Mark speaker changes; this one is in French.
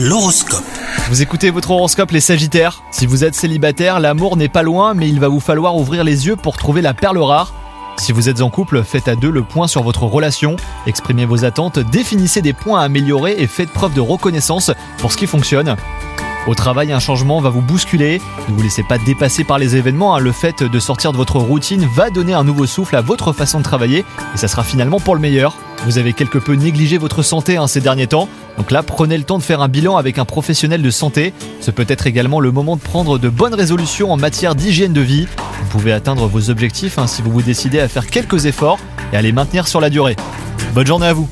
Speaker 1: L'horoscope.
Speaker 2: Vous écoutez votre horoscope les Sagittaires Si vous êtes célibataire, l'amour n'est pas loin, mais il va vous falloir ouvrir les yeux pour trouver la perle rare. Si vous êtes en couple, faites à deux le point sur votre relation, exprimez vos attentes, définissez des points à améliorer et faites preuve de reconnaissance pour ce qui fonctionne. Au travail, un changement va vous bousculer. Ne vous laissez pas dépasser par les événements. hein. Le fait de sortir de votre routine va donner un nouveau souffle à votre façon de travailler et ça sera finalement pour le meilleur. Vous avez quelque peu négligé votre santé hein, ces derniers temps. Donc là, prenez le temps de faire un bilan avec un professionnel de santé. Ce peut être également le moment de prendre de bonnes résolutions en matière d'hygiène de vie. Vous pouvez atteindre vos objectifs hein, si vous vous décidez à faire quelques efforts et à les maintenir sur la durée. Bonne journée à vous